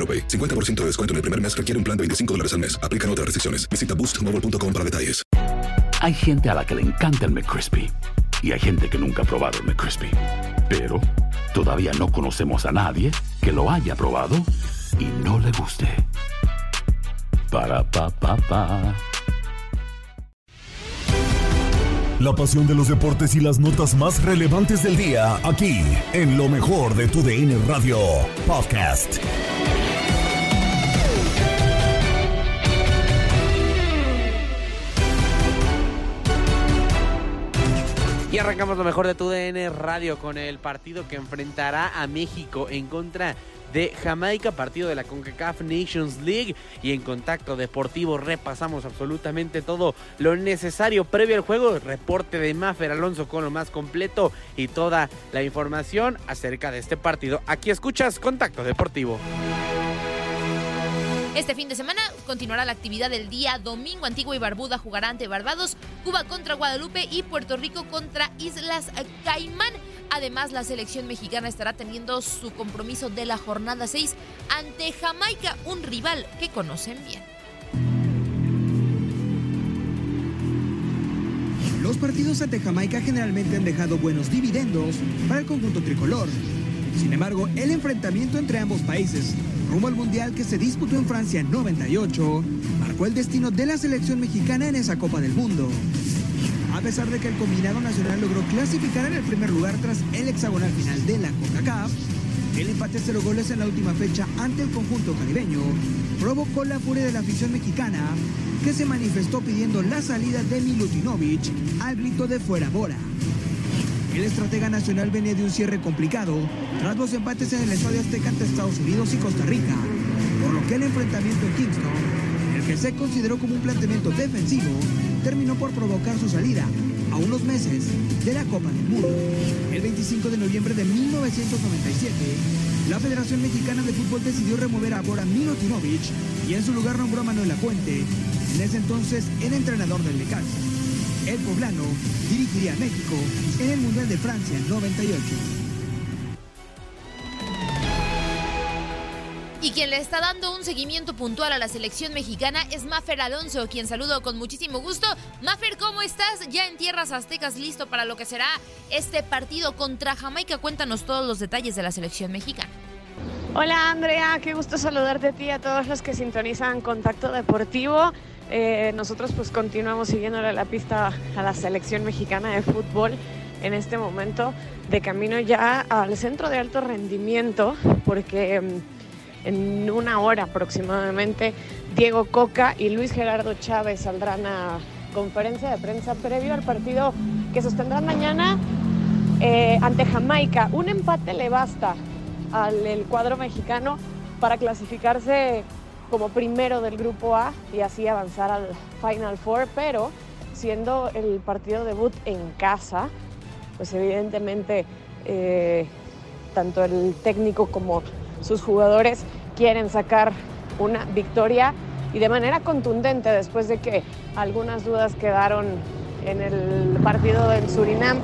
AroPay. 50% de descuento en el primer mes requiere un plan de 25 dólares al mes. Aplican otras restricciones. Visita boostmobile.com para detalles. Hay gente a la que le encanta el McCrispy y hay gente que nunca ha probado el McCrispy. Pero todavía no conocemos a nadie que lo haya probado y no le guste. Para pa pa pa. La pasión de los deportes y las notas más relevantes del día, aquí, en lo mejor de tu DN Radio Podcast. Y arrancamos lo mejor de tu DN Radio con el partido que enfrentará a México en contra de Jamaica, partido de la CONCACAF Nations League. Y en contacto deportivo repasamos absolutamente todo lo necesario previo al juego. Reporte de Mafer Alonso con lo más completo y toda la información acerca de este partido. Aquí escuchas Contacto Deportivo. Este fin de semana continuará la actividad del día domingo. Antigua y Barbuda jugará ante Barbados, Cuba contra Guadalupe y Puerto Rico contra Islas Caimán. Además, la selección mexicana estará teniendo su compromiso de la jornada 6 ante Jamaica, un rival que conocen bien. Los partidos ante Jamaica generalmente han dejado buenos dividendos para el conjunto tricolor. Sin embargo, el enfrentamiento entre ambos países, rumbo al Mundial que se disputó en Francia en 98, marcó el destino de la selección mexicana en esa Copa del Mundo. A pesar de que el combinado nacional logró clasificar en el primer lugar tras el hexagonal final de la CONCACAF, el empate a cero goles en la última fecha ante el conjunto caribeño provocó la furia de la afición mexicana, que se manifestó pidiendo la salida de Milutinovic al grito de fuera Bora. El estratega nacional venía de un cierre complicado tras los empates en el Estadio Azteca ante Estados Unidos y Costa Rica, por lo que el enfrentamiento en Kingston, el que se consideró como un planteamiento defensivo, terminó por provocar su salida a unos meses de la Copa del Mundo. El 25 de noviembre de 1997, la Federación Mexicana de Fútbol decidió remover a Bora Milutinovic y en su lugar nombró a Manuel Lapuente, en ese entonces el entrenador del Necaxa. El poblano dirigiría a México en el Mundial de Francia en 98. Y quien le está dando un seguimiento puntual a la selección mexicana es Mafer Alonso, quien saludo con muchísimo gusto. Mafer, ¿cómo estás? Ya en tierras aztecas, listo para lo que será este partido contra Jamaica. Cuéntanos todos los detalles de la selección mexicana. Hola Andrea, qué gusto saludarte a ti y a todos los que sintonizan Contacto Deportivo. Eh, nosotros pues continuamos siguiéndole la pista a la selección mexicana de fútbol en este momento de camino ya al centro de alto rendimiento porque mm, en una hora aproximadamente Diego Coca y Luis Gerardo Chávez saldrán a conferencia de prensa previo al partido que sostendrán mañana eh, ante Jamaica. Un empate le basta al cuadro mexicano para clasificarse como primero del grupo A y así avanzar al Final Four, pero siendo el partido debut en casa, pues evidentemente eh, tanto el técnico como sus jugadores quieren sacar una victoria y de manera contundente después de que algunas dudas quedaron en el partido en Surinam.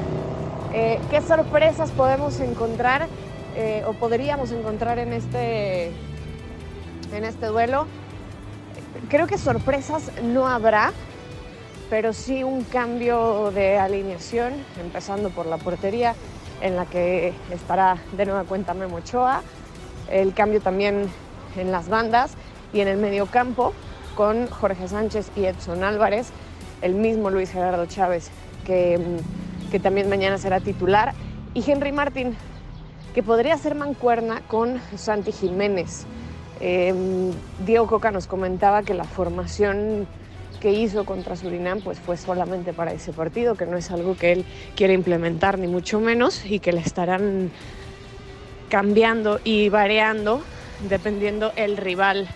Eh, ¿Qué sorpresas podemos encontrar eh, o podríamos encontrar en este, en este duelo? Creo que sorpresas no habrá, pero sí un cambio de alineación, empezando por la portería, en la que estará de nueva cuenta Memo Ochoa, el cambio también en las bandas y en el mediocampo con Jorge Sánchez y Edson Álvarez, el mismo Luis Gerardo Chávez, que, que también mañana será titular, y Henry Martín, que podría ser mancuerna con Santi Jiménez. Eh, Diego Coca nos comentaba que la formación que hizo contra Surinam pues fue solamente para ese partido, que no es algo que él quiere implementar ni mucho menos y que le estarán cambiando y variando dependiendo el rival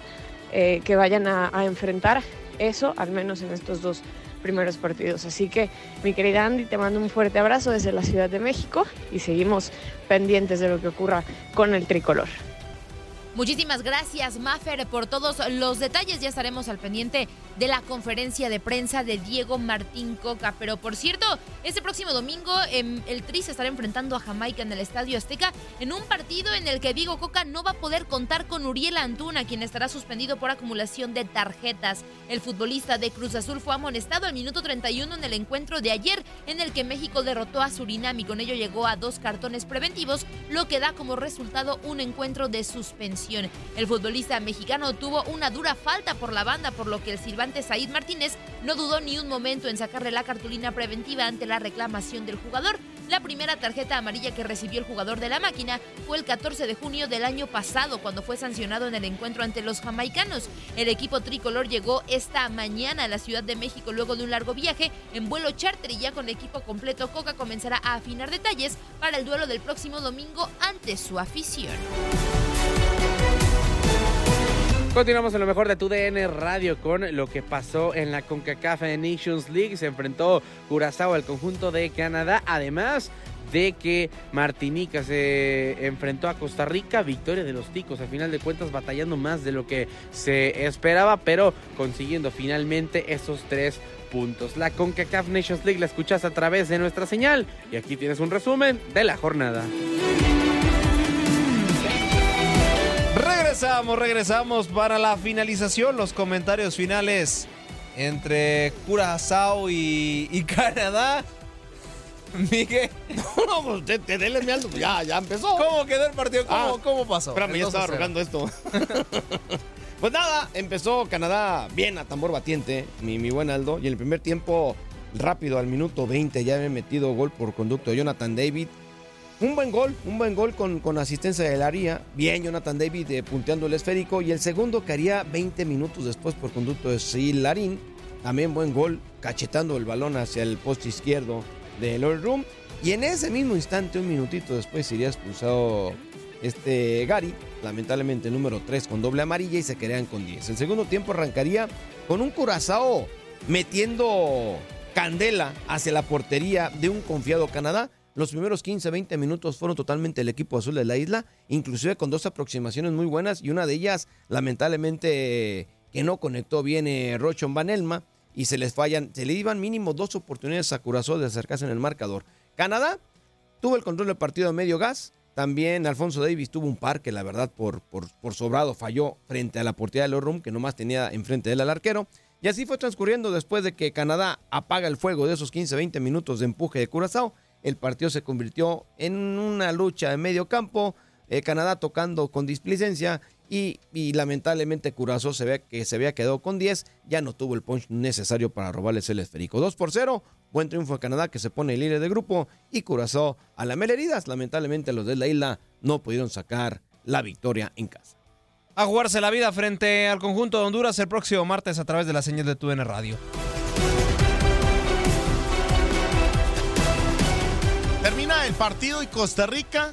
eh, que vayan a, a enfrentar. Eso al menos en estos dos primeros partidos. Así que, mi querida Andy, te mando un fuerte abrazo desde la Ciudad de México y seguimos pendientes de lo que ocurra con el tricolor. Muchísimas gracias, Maffer, por todos los detalles. Ya estaremos al pendiente de la conferencia de prensa de Diego Martín Coca. Pero por cierto, este próximo domingo em, el Tri se estará enfrentando a Jamaica en el Estadio Azteca en un partido en el que Diego Coca no va a poder contar con Uriel Antuna, quien estará suspendido por acumulación de tarjetas. El futbolista de Cruz Azul fue amonestado al minuto 31 en el encuentro de ayer, en el que México derrotó a Surinam y con ello llegó a dos cartones preventivos, lo que da como resultado un encuentro de suspensión. El futbolista mexicano tuvo una dura falta por la banda, por lo que el silbante Said Martínez no dudó ni un momento en sacarle la cartulina preventiva ante la reclamación del jugador. La primera tarjeta amarilla que recibió el jugador de la máquina fue el 14 de junio del año pasado, cuando fue sancionado en el encuentro ante los jamaicanos. El equipo tricolor llegó esta mañana a la Ciudad de México luego de un largo viaje en vuelo charter y ya con equipo completo Coca comenzará a afinar detalles para el duelo del próximo domingo ante su afición. Continuamos en lo mejor de tu DN Radio con lo que pasó en la CONCACAF Nations League. Se enfrentó Curazao al conjunto de Canadá. Además de que Martinica se enfrentó a Costa Rica, victoria de los ticos, a final de cuentas batallando más de lo que se esperaba, pero consiguiendo finalmente esos tres puntos. La CONCACAF Nations League la escuchas a través de nuestra señal y aquí tienes un resumen de la jornada. Regresamos, regresamos para la finalización, los comentarios finales entre Curazao y, y Canadá. Miguel. No, no, pues te, dele mi alto, ya, ya empezó. ¿Cómo quedó el partido? ¿Cómo, Ah, cómo pasó? Espérame, ya 2 a estaba 0. rogando esto. pues nada, empezó Canadá bien a tambor batiente, mi, mi buen Aldo. Y en el primer tiempo, rápido, al minuto 20, ya había metido gol por conducto de Jonathan David. Un buen gol, un buen gol con, con asistencia de Laría. Bien, Jonathan David eh, punteando el esférico. Y el segundo que haría 20 minutos después por conducto de Sil Larín. También buen gol, cachetando el balón hacia el poste izquierdo de Lord Room. Y en ese mismo instante, un minutito después, sería expulsado este Gary, lamentablemente número 3 con doble amarilla y se quedarían con 10. El segundo tiempo arrancaría con un Curazao metiendo candela hacia la portería de un confiado Canadá. Los primeros 15-20 minutos fueron totalmente el equipo azul de la isla, inclusive con dos aproximaciones muy buenas y una de ellas lamentablemente que no conectó bien eh, Rochon Van Elma y se les fallan, se le iban mínimo dos oportunidades a Curazao de acercarse en el marcador. Canadá tuvo el control del partido a medio gas. También Alfonso Davis tuvo un par que la verdad por, por, por sobrado falló frente a la portería de Lorum que nomás tenía enfrente de él al arquero. Y así fue transcurriendo después de que Canadá apaga el fuego de esos 15-20 minutos de empuje de Curazao. El partido se convirtió en una lucha en medio campo. eh, Canadá tocando con displicencia y, lamentablemente Curazao se ve que se había quedado con 10. Ya no tuvo el punch necesario para robarles el esférico. 2 por 0. Buen triunfo de Canadá que se pone el líder de grupo y Curazao a la heridas. Lamentablemente los de la isla no pudieron sacar la victoria en casa. A jugarse la vida frente al conjunto de Honduras el próximo martes a través de la señal de TUN Radio. El partido y Costa Rica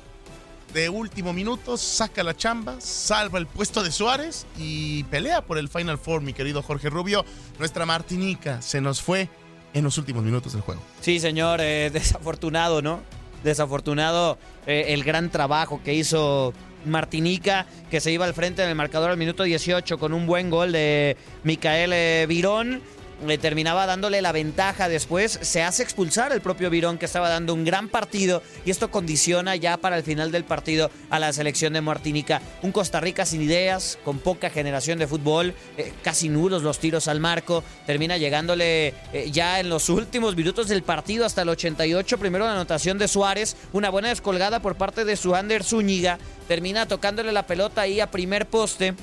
de último minuto saca la chamba, salva el puesto de Suárez y pelea por el Final Four, mi querido Jorge Rubio. Nuestra Martinica se nos fue en los últimos minutos del juego. Sí, señor, eh, desafortunado, ¿no? Desafortunado eh, el gran trabajo que hizo Martinica, que se iba al frente en el marcador al minuto 18 con un buen gol de Micael eh, Virón le terminaba dándole la ventaja después. Se hace expulsar el propio Virón que estaba dando un gran partido y esto condiciona ya para el final del partido a la selección de Martinica. Un Costa Rica sin ideas, con poca generación de fútbol, eh, casi nulos los tiros al marco. Termina llegándole eh, ya en los últimos minutos del partido hasta el 88. Primero la anotación de Suárez, una buena descolgada por parte de Suander Zúñiga. Termina tocándole la pelota ahí a primer poste.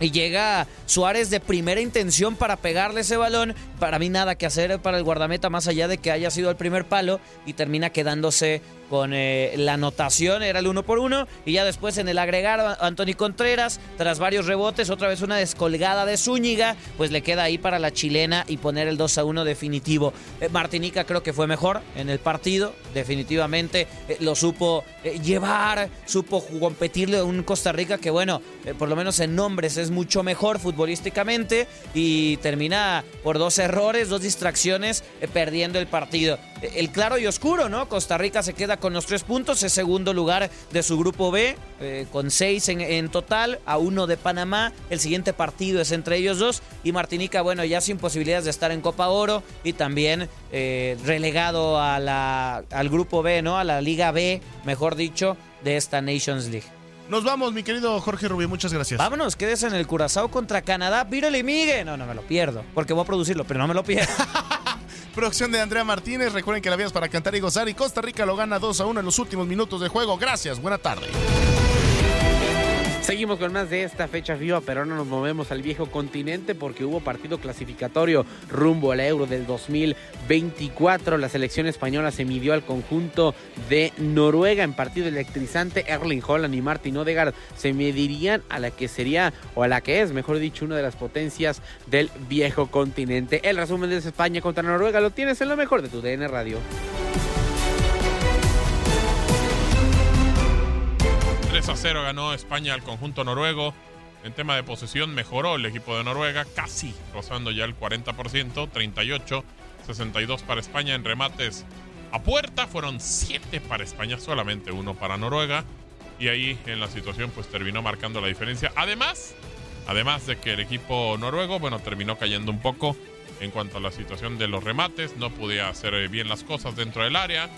Y llega Suárez de primera intención para pegarle ese balón. Para mí nada que hacer para el guardameta más allá de que haya sido el primer palo y termina quedándose con eh, la anotación, era el uno por uno, y ya después en el agregar Anthony Contreras, tras varios rebotes, otra vez una descolgada de Zúñiga, pues le queda ahí para la chilena y poner el 2 a 1 definitivo. Eh, Martinica creo que fue mejor en el partido, definitivamente eh, lo supo llevar, supo competirle a un Costa Rica que bueno, por lo menos en nombres es mucho mejor futbolísticamente y termina por dos errores, dos distracciones, perdiendo el partido. el claro y oscuro, ¿no? Costa Rica se queda con los tres puntos, es segundo lugar de su grupo B, eh, con seis en, total, a uno de Panamá. El siguiente partido es entre ellos dos. Y Martinica, bueno, ya sin posibilidades de estar en Copa Oro y también eh, relegado a la, al grupo B, ¿no? A la Liga B, mejor dicho, de esta Nations League. Nos vamos, mi querido Jorge Rubio, muchas gracias. Vámonos, quédese en el Curazao contra Canadá. Vírale y migue. No, no me lo pierdo, porque voy a producirlo, pero no me lo pierdo. Producción de Andrea Martínez. Recuerden que la vías para cantar y gozar. Y Costa Rica lo gana 2 a 1 en los últimos minutos de juego. Gracias, buena tarde. Seguimos con más de esta fecha viva, pero ahora nos movemos al viejo continente porque hubo partido clasificatorio rumbo al Euro del 2024. La selección española se midió al conjunto de Noruega en partido electrizante. Erling Holland y Martin Odegaard se medirían a la que sería, o a la que es, mejor dicho, una de las potencias del viejo continente. El resumen de España contra Noruega lo tienes en lo mejor de tu DN Radio. 3 a 0 ganó España al conjunto noruego. En tema de posesión mejoró el equipo de Noruega, casi rozando ya el 40%, 38, 62 para España en remates a puerta, fueron 7 para España, solamente uno para Noruega. Y ahí en la situación pues terminó marcando la diferencia. Además, además de que el equipo noruego, bueno, terminó cayendo un poco en cuanto a la situación de los remates, no podía hacer bien las cosas dentro del área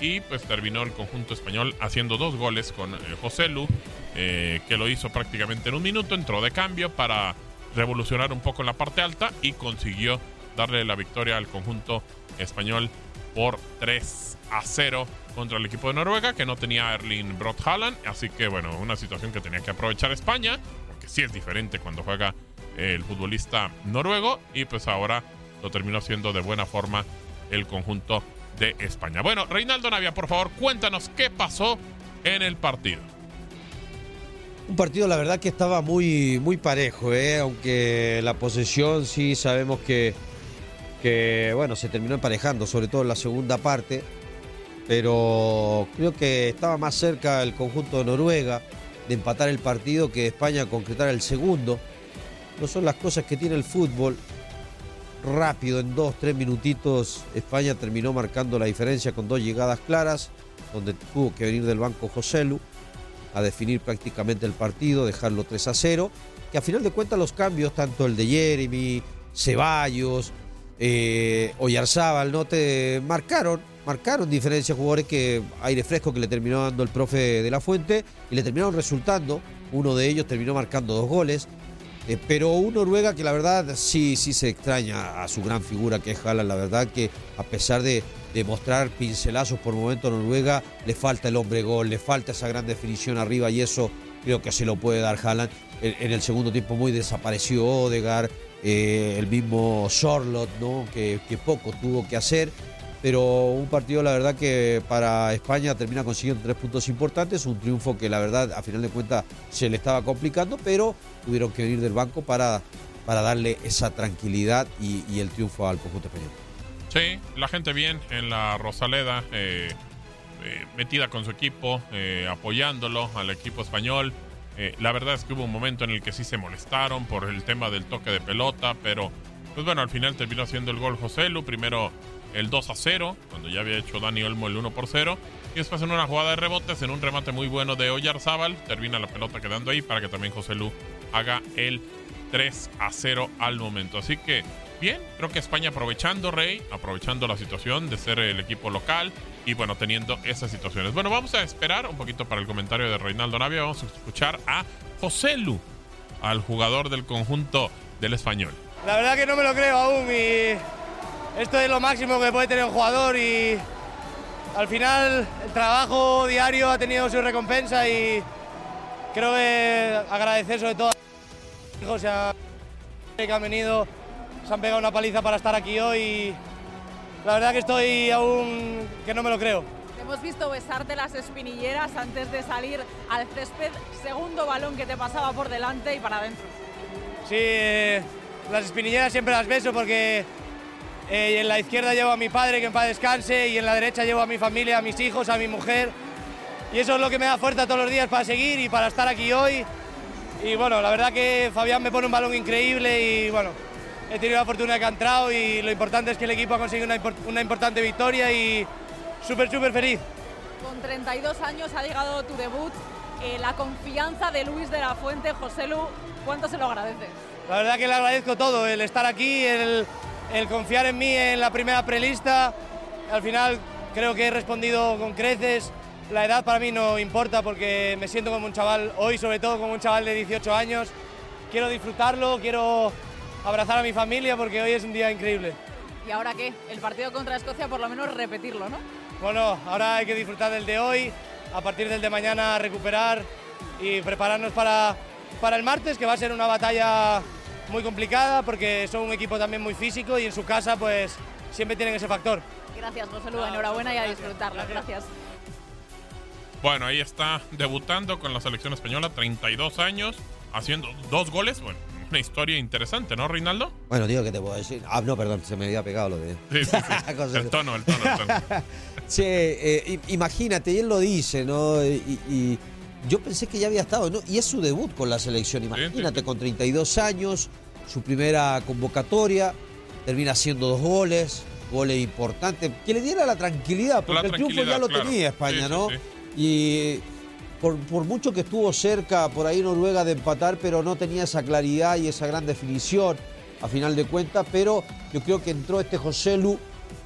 y pues terminó el conjunto español haciendo dos goles con eh, José Lu, eh, que lo hizo prácticamente en un minuto, entró de cambio para revolucionar un poco en la parte alta y consiguió darle la victoria al conjunto español por 3 a 0 contra el equipo de Noruega, que no tenía Erling Brot Haaland, así que bueno, una situación que tenía que aprovechar España, porque sí es diferente cuando juega el futbolista noruego, y pues ahora lo terminó haciendo de buena forma el conjunto de España. Bueno, Reinaldo Navia, por favor, cuéntanos qué pasó en el partido. Un partido, la verdad, que estaba muy, muy parejo, ¿eh? aunque la posesión sí sabemos que, que, bueno, se terminó emparejando, sobre todo en la segunda parte. Pero creo que estaba más cerca el conjunto de Noruega de empatar el partido que España concretar el segundo. No son las cosas que tiene el fútbol rápido, en dos, tres minutitos, España terminó marcando la diferencia con dos llegadas claras, donde tuvo que venir del banco Joselu a definir prácticamente el partido, dejarlo 3 a 0, que a final de cuentas los cambios, tanto el de Jeremy, Ceballos, eh, Oyarzábal, ¿no? Te marcaron, marcaron diferencia jugadores que aire fresco que le terminó dando el profe de la Fuente y le terminaron resultando. Uno de ellos terminó marcando dos goles. Eh, pero un Noruega que la verdad sí, sí se extraña a su gran figura que es Haaland. La verdad que a pesar de, mostrar pincelazos por momento a Noruega, le falta el hombre gol, le falta esa gran definición arriba y eso creo que se lo puede dar Haaland. En, el segundo tiempo muy desapareció Odegaard, eh, el mismo Charlotte, ¿no? que poco tuvo que hacer pero un partido la verdad que para España termina consiguiendo tres puntos importantes, un triunfo que la verdad a final de cuentas se le estaba complicando, pero tuvieron que venir del banco para, para darle esa tranquilidad y, el triunfo al conjunto español. Sí, la gente bien en la Rosaleda, eh, eh, metida con su equipo, eh, apoyándolo al equipo español. la verdad es que hubo un momento en el que sí se molestaron por el tema del toque de pelota, pero Pues bueno, al final terminó haciendo el gol José Lu. Primero el 2 a 0, cuando ya había hecho Dani Olmo el 1 por 0. Y después en una jugada de rebotes, en un remate muy bueno de Oyarzábal, termina la pelota quedando ahí para que también José Lu haga el 3 a 0 al momento. Así que bien, creo que España aprovechando, Rey, aprovechando la situación de ser el equipo local y bueno, teniendo esas situaciones. Bueno, vamos a esperar un poquito para el comentario de Reinaldo Navia. Vamos a escuchar a José Lu, al jugador del conjunto del español. La verdad que no me lo creo aún y esto es lo máximo que puede tener un jugador y al final el trabajo diario ha tenido su recompensa y creo que agradecer sobre todo a los hijos y a que han venido, se han pegado una paliza para estar aquí hoy y la verdad que estoy aún que no me lo creo. Te hemos visto besarte las espinilleras antes de salir al césped, segundo balón que te pasaba por delante y para adentro. Sí, eh, las espinilleras siempre las beso porque eh, en la izquierda llevo a mi padre, que en paz descanse, y en la derecha llevo a mi familia, a mis hijos, a mi mujer. Y eso es lo que me da fuerza todos los días para seguir y para estar aquí hoy. Y bueno, la verdad que Fabián me pone un balón increíble y bueno, he tenido la fortuna que ha entrado y lo importante es que el equipo ha conseguido una importante victoria y súper, súper feliz. Con 32 años ha llegado tu debut, eh, la confianza de Luis de la Fuente, José Lu, ¿cuánto se lo agradeces? La verdad que le agradezco todo, el estar aquí, el, el confiar en mí en la primera prelista. Al final creo que he respondido con creces. La edad para mí no importa porque me siento como un chaval, hoy sobre todo como un chaval de 18 años. Quiero disfrutarlo, quiero abrazar a mi familia porque hoy es un día increíble. ¿Y ahora qué? El partido contra Escocia, por lo menos repetirlo, ¿no? Bueno, ahora hay que disfrutar del de hoy, a partir del de mañana recuperar y prepararnos para, para el martes, que va a ser una batalla muy complicada porque son un equipo también muy físico y en su casa pues siempre tienen ese factor. Gracias, José Lu, enhorabuena y a disfrutarlo. Gracias. Bueno, ahí está debutando con la selección española, 32 años, haciendo dos goles. Bueno, una historia interesante, ¿no, Reinaldo? Bueno, digo, ¿qué te puedo decir? Ah, no, perdón, se me había pegado lo de... Sí, sí, sí. Cosa- el tono, el tono, el tono. Sí, eh, imagínate, y él lo dice, ¿no? Y, y yo pensé que ya había estado, ¿no? Y es su debut con la selección, imagínate, con 32 años, su primera convocatoria, termina haciendo dos goles, goles importantes, que le diera la tranquilidad, porque La el triunfo ya lo claro. tenía España, Sí, sí, ¿no? sí. Y por, por mucho que estuvo cerca por ahí Noruega de empatar, pero no tenía esa claridad y esa gran definición a final de cuentas, pero yo creo que entró este José Lu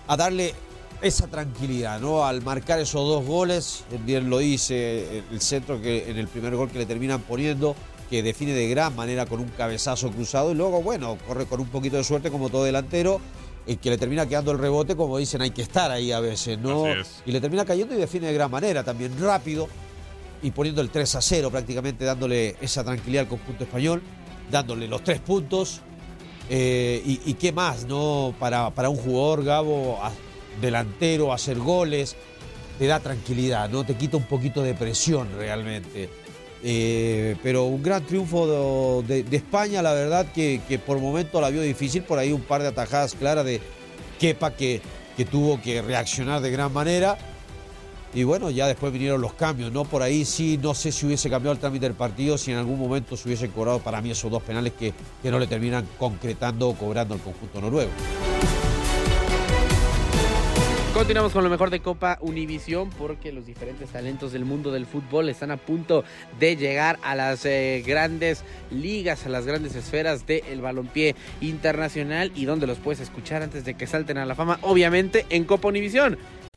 a darle esa tranquilidad, ¿no? Al marcar esos dos goles, él bien lo dice, el centro que en el primer gol que le terminan poniendo, que define de gran manera con un cabezazo cruzado y luego, bueno, corre con un poquito de suerte como todo delantero, el que le termina quedando el rebote, como dicen, hay que estar ahí a veces, ¿no? Y le termina cayendo y define de gran manera, también rápido y poniendo el 3 a 0 prácticamente, dándole esa tranquilidad al conjunto español, dándole los tres puntos. Eh, y, y qué más, ¿no? Para, para un jugador, Gabo, delantero, hacer goles, te da tranquilidad, ¿no? Te quita un poquito de presión realmente. Eh, pero un gran triunfo de, España, la verdad que, que por momento la vio difícil, por ahí un par de atajadas claras de Kepa que, que tuvo que reaccionar de gran manera. Y bueno, ya después vinieron los cambios, ¿no? Por ahí sí, no sé si hubiese cambiado el trámite del partido, si en algún momento se hubiesen cobrado para mí esos dos penales que, que no le terminan concretando o cobrando el conjunto noruego. Continuamos con lo mejor de Copa Univisión porque los diferentes talentos del mundo del fútbol están a punto de llegar a las eh, grandes ligas, a las grandes esferas del balompié internacional y donde los puedes escuchar antes de que salten a la fama, obviamente en Copa Univisión.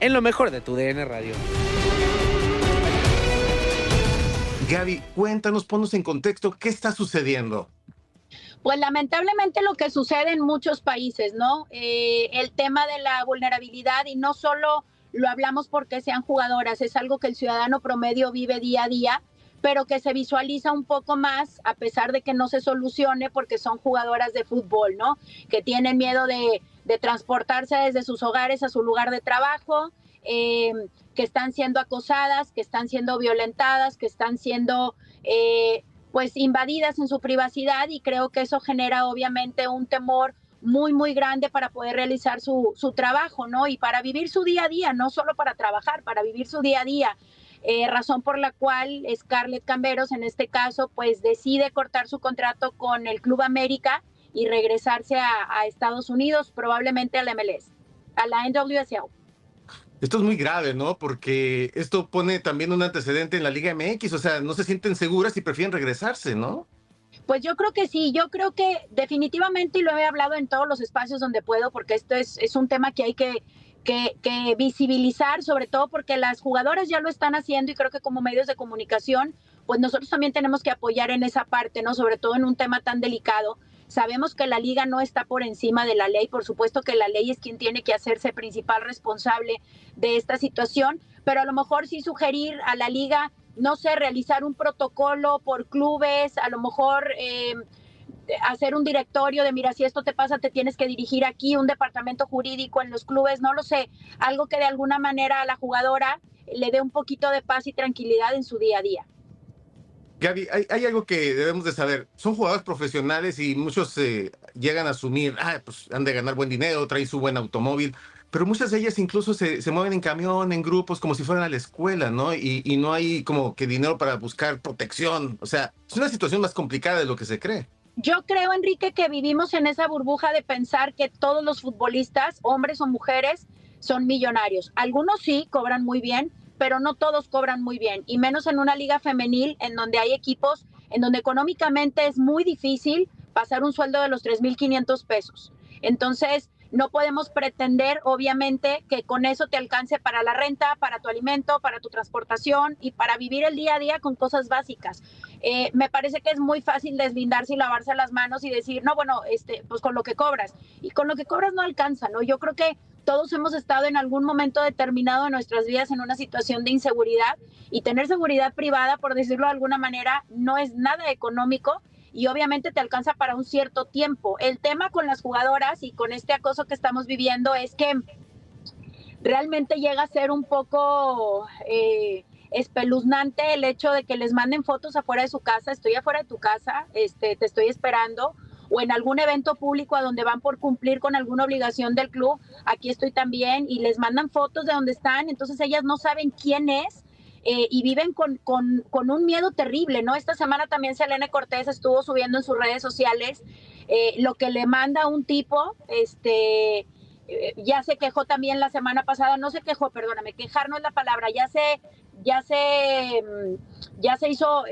En lo mejor de tu DN Radio. Gaby, cuéntanos, ponnos en contexto, ¿qué está sucediendo? Pues lamentablemente lo que sucede en muchos países, ¿no? Eh, el tema de la vulnerabilidad y no solo lo hablamos porque sean jugadoras, es algo que el ciudadano promedio vive día a día, pero que se visualiza un poco más a pesar de que no se solucione porque son jugadoras de fútbol, ¿no? Que tienen miedo de, de transportarse desde sus hogares a su lugar de trabajo, eh, que están siendo acosadas, que están siendo violentadas, que están siendo eh, pues invadidas en su privacidad y creo que eso genera obviamente un temor muy, muy grande para poder realizar su, su trabajo, ¿no? Y para vivir su día a día, no solo para trabajar, para vivir su día a día. Eh, razón por la cual Scarlett Camberos, en este caso, pues decide cortar su contrato con el Club América y regresarse a, a Estados Unidos, probablemente a la MLS, a la NWSL. Esto es muy grave, ¿no? Porque esto pone también un antecedente en la Liga MX, o sea, no se sienten seguras y prefieren regresarse, ¿no? Pues yo creo que sí, yo creo que definitivamente, y lo he hablado en todos los espacios donde puedo, porque esto es, es un tema que hay que, que, que, visibilizar, sobre todo porque las jugadoras ya lo están haciendo y creo que como medios de comunicación, pues nosotros también tenemos que apoyar en esa parte, ¿no? Sobre todo en un tema tan delicado. Sabemos que la liga no está por encima de la ley, por supuesto que la ley es quien tiene que hacerse principal responsable de esta situación, pero a lo mejor sí sugerir a la liga no sé, realizar un protocolo por clubes, a lo mejor eh, hacer un directorio de, mira, si esto te pasa, te tienes que dirigir aquí, un departamento jurídico en los clubes, no lo sé, algo que de alguna manera a la jugadora le dé un poquito de paz y tranquilidad en su día a día. Gaby, hay, hay algo que debemos de saber. Son jugadores profesionales y muchos eh, llegan a asumir, ah, pues han de ganar buen dinero, traen su buen automóvil pero muchas de ellas incluso se, se, mueven en camión, en grupos, como si fueran a la escuela, ¿no? Y, y, no hay como que dinero para buscar protección. O sea, es una situación más complicada de lo que se cree. Yo creo, Enrique, que vivimos en esa burbuja de pensar que todos los futbolistas, hombres o mujeres, son millonarios. Algunos sí cobran muy bien, pero no todos cobran muy bien, y menos en una liga femenil en donde hay equipos en donde económicamente es muy difícil pasar un sueldo de los 3.500 pesos. Entonces, no podemos pretender, obviamente, que con eso te alcance para la renta, para tu alimento, para tu transportación y para vivir el día a día con cosas básicas. Eh, me parece que es muy fácil deslindarse y lavarse las manos y decir, no, bueno, este, pues con lo que cobras. Y con lo que cobras no alcanza, ¿no? Yo creo que todos hemos estado en algún momento determinado de nuestras vidas en una situación de inseguridad y tener seguridad privada, por decirlo de alguna manera, no es nada económico y obviamente te alcanza para un cierto tiempo. El tema con las jugadoras y con este acoso que estamos viviendo es que realmente llega a ser un poco eh, espeluznante el hecho de que les manden fotos afuera de su casa, estoy afuera de tu casa, este, te estoy esperando, o en algún evento público a donde van por cumplir con alguna obligación del club, aquí estoy también, y les mandan fotos de donde están, entonces ellas no saben quién es eh, y viven con, con, con, un miedo terrible, ¿no? Esta semana también Selene Cortés estuvo subiendo en sus redes sociales eh, lo que le manda un tipo, este, eh, ya se quejó también la semana pasada, no se quejó, perdóname, quejar no es la palabra, ya se, ya se, mm, ya se hizo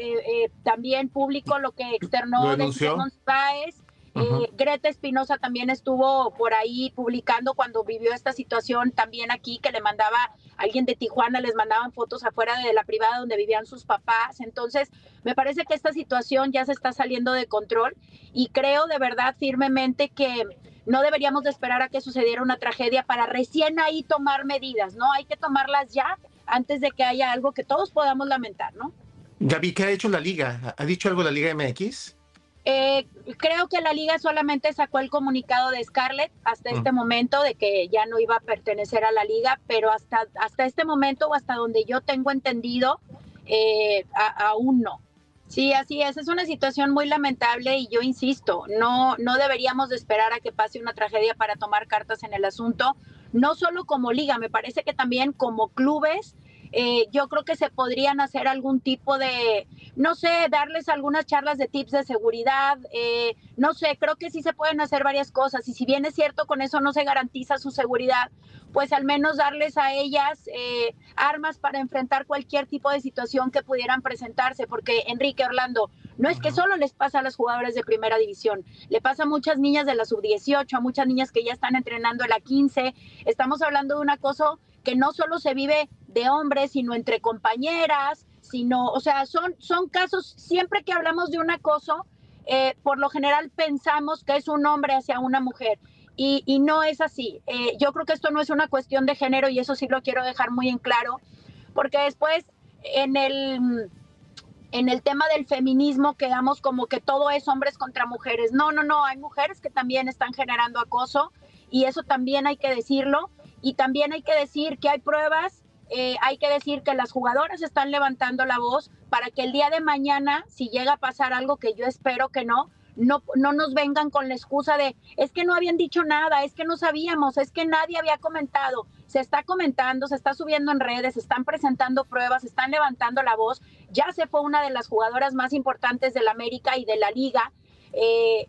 también público lo que externó de Eh, Greta Espinosa también estuvo por ahí publicando cuando vivió esta situación también aquí, que le mandaba alguien de Tijuana, les mandaban fotos afuera de la privada donde vivían sus papás. Entonces, me parece que esta situación ya se está saliendo de control y creo de verdad firmemente que no deberíamos de esperar a que sucediera una tragedia para recién ahí tomar medidas, ¿no? Hay que tomarlas ya antes de que haya algo que todos podamos lamentar, ¿no? Gaby, ¿qué ha hecho la liga? ¿Ha dicho algo la Liga MX? Eh, creo que la liga solamente sacó el comunicado de Scarlett hasta este momento de que ya no iba a pertenecer a la liga, pero hasta, hasta este momento o hasta donde yo tengo entendido, eh, aún no. Sí, así es. Es una situación muy lamentable y yo insisto, no, no deberíamos de esperar a que pase una tragedia para tomar cartas en el asunto, no solo como liga, me parece que también como clubes eh, yo creo que se podrían hacer algún tipo de, no sé, darles algunas charlas de tips de seguridad, eh, no sé, creo que sí se pueden hacer varias cosas y si bien es cierto con eso no se garantiza su seguridad, pues al menos darles a ellas eh, armas para enfrentar cualquier tipo de situación que pudieran presentarse, porque Enrique Orlando, no es que solo les pasa a las jugadoras de primera división, le pasa a muchas niñas de la sub-18, a muchas niñas que ya están entrenando en la 15, estamos hablando de un acoso que no solo se vive de hombres, sino entre compañeras, sino, o sea, son, son casos, siempre que hablamos de un acoso, eh, por lo general pensamos que es un hombre hacia una mujer. Y, y no es así. Eh, yo creo que esto no es una cuestión de género y eso sí lo quiero dejar muy en claro, porque después en el en el tema del feminismo quedamos como que todo es hombres contra mujeres. No, no, no, hay mujeres que también están generando acoso y eso también hay que decirlo. Y también hay que decir que hay pruebas, eh, hay que decir que las jugadoras están levantando la voz para que el día de mañana, si llega a pasar algo que yo espero que no, no, no nos vengan con la excusa de es que no habían dicho nada, es que no sabíamos, es que nadie había comentado. Se está comentando, se está subiendo en redes, se están presentando pruebas, están levantando la voz. Ya se fue una de las jugadoras más importantes de la América y de la liga, eh,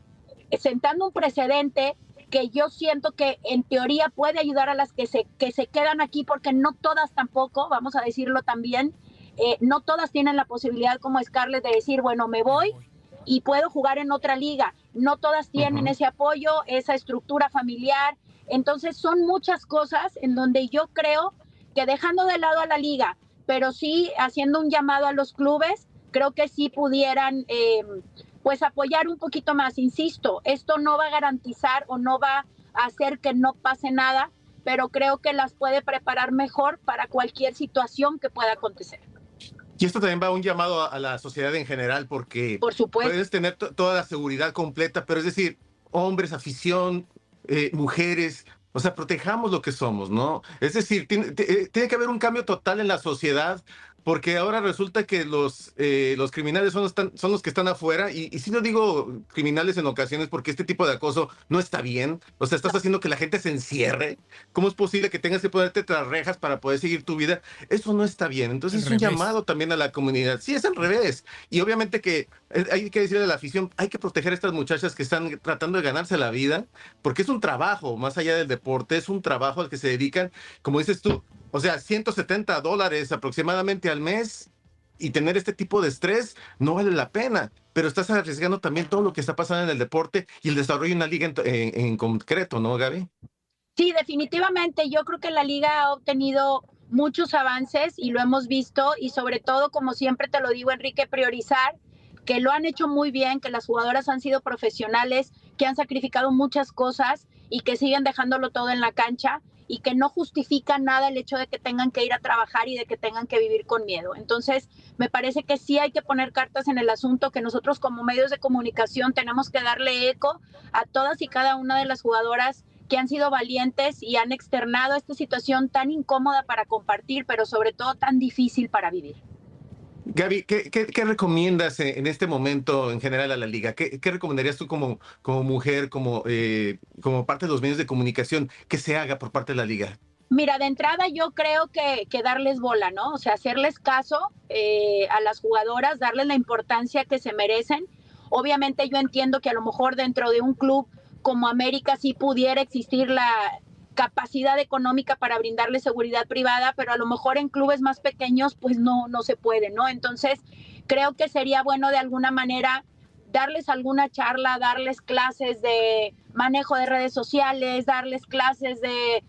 sentando un precedente que yo siento que en teoría puede ayudar a las que se, que se quedan aquí, porque no todas tampoco, vamos a decirlo también, eh, no todas tienen la posibilidad como Scarlett de decir, bueno, me voy y puedo jugar en otra liga. No todas tienen ese apoyo, esa estructura familiar. Entonces son muchas cosas en donde yo creo que dejando de lado a la liga, pero sí haciendo un llamado a los clubes, creo que sí pudieran eh, pues apoyar un poquito más. Insisto, esto no va a garantizar o no va a hacer que no pase nada, pero creo que las puede preparar mejor para cualquier situación que pueda acontecer. Y esto también va un llamado a, a la sociedad en general, porque Por supuesto. puedes tener to- toda la seguridad completa, pero es decir, hombres, afición, eh, mujeres, o sea, protejamos lo que somos, ¿no? Es decir, tiene, eh, tiene que haber un cambio total en la sociedad, porque ahora resulta que los, eh, los criminales son los, tan- son los que están afuera, y, y sí lo digo criminales en ocasiones porque este tipo de acoso no está bien, o sea, estás haciendo que la gente se encierre. ¿Cómo es posible que tengas que ponerte tras rejas para poder seguir tu vida? Eso no está bien. Entonces es un llamado también a la comunidad. Sí, es al revés. Y obviamente que eh, hay que decirle a la afición, hay que proteger a estas muchachas que están tratando de ganarse la vida, porque es un trabajo, más allá del deporte, es un trabajo al que se dedican, como dices tú, o sea, 170 dólares aproximadamente al mes y tener este tipo de estrés no vale la pena. Pero estás arriesgando también todo lo que está pasando en el deporte y el desarrollo de una liga en, en- en concreto, ¿no, Gaby? Sí, definitivamente. Yo creo que la liga ha obtenido muchos avances y lo hemos visto y sobre todo, como siempre te lo digo, Enrique, priorizar que lo han hecho muy bien, que las jugadoras han sido profesionales, que han sacrificado muchas cosas y que siguen dejándolo todo en la cancha y que no justifica nada el hecho de que tengan que ir a trabajar y de que tengan que vivir con miedo. Entonces, me parece que sí hay que poner cartas en el asunto, que nosotros como medios de comunicación tenemos que darle eco a todas y cada una de las jugadoras que han sido valientes y han externado esta situación tan incómoda para compartir, pero sobre todo tan difícil para vivir. Gaby, ¿qué, qué, qué recomiendas en este momento en general a la liga? ¿Qué, recomendarías tú como, mujer, como, eh, como parte de los medios de comunicación que se haga por parte de la liga? Mira, de entrada yo creo que, que darles bola, ¿no? O sea, hacerles caso eh, a las jugadoras, darles la importancia que se merecen. Obviamente yo entiendo que a lo mejor dentro de un club como América sí pudiera existir la capacidad económica para brindarle seguridad privada, pero a lo mejor en clubes más pequeños pues no, no se puede, ¿no? Entonces creo que sería bueno de alguna manera darles alguna charla, darles clases de manejo de redes sociales, darles clases de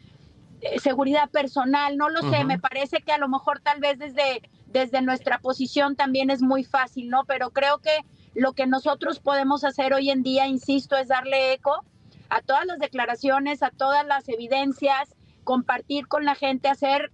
eh, seguridad personal, no lo sé, me parece que a lo mejor tal vez desde, desde nuestra posición también es muy fácil, ¿no? Pero creo que lo que nosotros podemos hacer hoy en día, insisto, es darle eco a todas las declaraciones, a todas las evidencias, compartir con la gente, hacer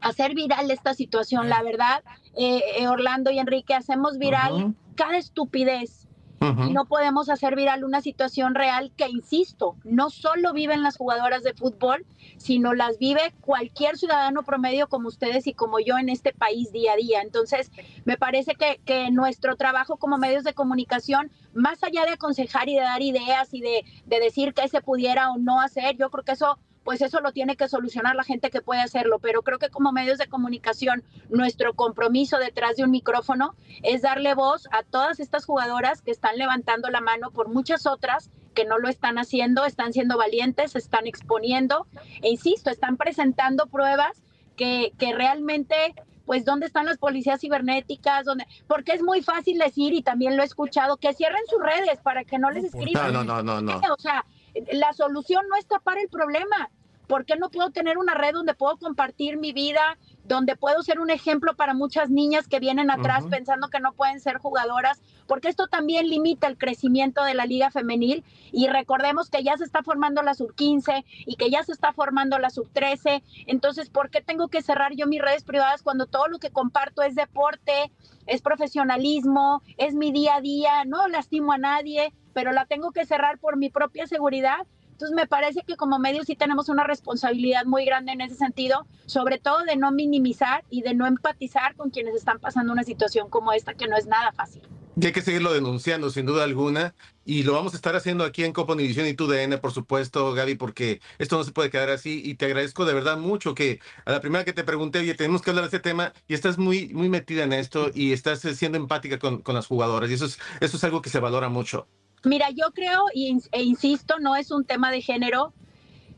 hacer viral esta situación, la verdad, eh, eh, Orlando y Enrique, hacemos viral cada estupidez y no podemos hacer viral una situación real que, insisto, no solo viven las jugadoras de fútbol, sino las vive cualquier ciudadano promedio como ustedes y como yo en este país día a día. Entonces, me parece que, que nuestro trabajo como medios de comunicación, más allá de aconsejar y de dar ideas y de, de decir qué se pudiera o no hacer, yo creo que eso pues eso lo tiene que solucionar la gente que puede hacerlo, pero creo que como medios de comunicación nuestro compromiso detrás de un micrófono es darle voz a todas estas jugadoras que están levantando la mano por muchas otras que no lo están haciendo, están siendo valientes, están exponiendo e insisto, están presentando pruebas que, que realmente pues dónde están las policías cibernéticas, ¿Dónde? porque es muy fácil decir y también lo he escuchado que cierren sus redes para que no les escriban. No, no, no, no, no. O sea, la solución no es tapar el problema. ¿Por qué no puedo tener una red donde puedo compartir mi vida, donde puedo ser un ejemplo para muchas niñas que vienen atrás pensando que no pueden ser jugadoras? Porque esto también limita el crecimiento de la liga femenil y recordemos que ya se está formando la sub 15 y que ya se está formando la sub 13. Entonces, ¿por qué tengo que cerrar yo mis redes privadas cuando todo lo que comparto es deporte, es profesionalismo, es mi día a día? No lastimo a nadie, pero la tengo que cerrar por mi propia seguridad. Entonces me parece que como medios sí tenemos una responsabilidad muy grande en ese sentido, sobre todo de no minimizar y de no empatizar con quienes están pasando una situación como esta que no es nada fácil. Y hay que seguirlo denunciando, sin duda alguna. Y lo vamos a estar haciendo aquí en Copa Univisión y TUDN, por supuesto, Gaby, porque esto no se puede quedar así. Y te agradezco de verdad mucho que a la primera que te pregunté, oye, tenemos que hablar de este tema, y estás muy, muy metida en esto y estás eh, siendo empática con, con las jugadoras. Y eso es, eso es algo que se valora mucho. Mira, yo creo e insisto, no es un tema de género.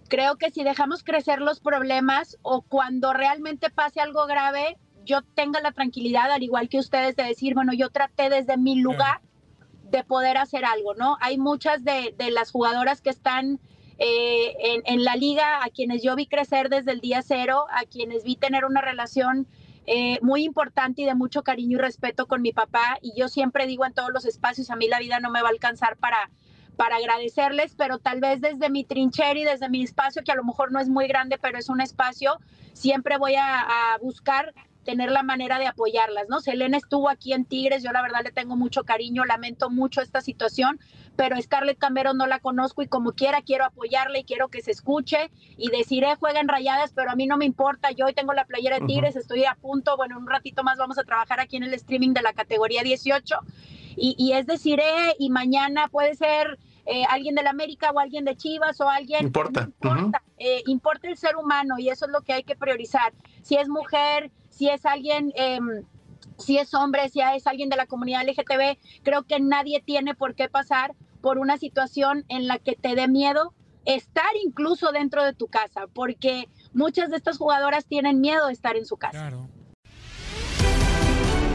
Creo que si dejamos crecer los problemas o cuando realmente pase algo grave, yo tenga la tranquilidad, al igual que ustedes, de decir, bueno, yo traté desde mi lugar de poder hacer algo, ¿no? Hay muchas de, de las jugadoras que están eh, en, en la liga, a quienes yo vi crecer desde el día cero, a quienes vi tener una relación eh, muy importante y de mucho cariño y respeto con mi papá. Y yo siempre digo en todos los espacios, a mí la vida no me va a alcanzar para, para agradecerles, pero tal vez desde mi trinchera y desde mi espacio, que a lo mejor no es muy grande, pero es un espacio, siempre voy a, a buscar tener la manera de apoyarlas, ¿no? Selena estuvo aquí en Tigres, yo la verdad le tengo mucho cariño, lamento mucho esta situación, pero Scarlett Cameron no la conozco y como quiera quiero apoyarla y quiero que se escuche y decir, eh, jueguen rayadas, pero a mí no me importa, yo hoy tengo la playera de. Tigres, estoy a punto, bueno, en un ratito más vamos a trabajar aquí en el streaming de la categoría 18 y, y es decir, eh, y mañana puede ser eh, alguien de la América o alguien de Chivas o alguien... Importa. no importa, eh, importa el ser humano y eso es lo que hay que priorizar. Si es mujer, si es alguien... em, si es hombre, si es alguien de la comunidad LGTB, creo que nadie tiene por qué pasar por una situación en la que te dé miedo estar incluso dentro de tu casa, porque muchas de estas jugadoras tienen miedo de estar en su casa.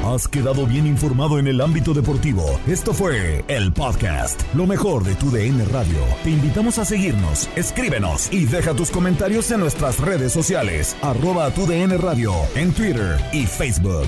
Has quedado bien informado en el ámbito deportivo. Esto fue el podcast, lo mejor de tu DN Radio. Te invitamos a seguirnos, escríbenos y deja tus comentarios en nuestras redes sociales, arroba tu DN Radio, en Twitter y Facebook.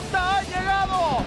ha llegado.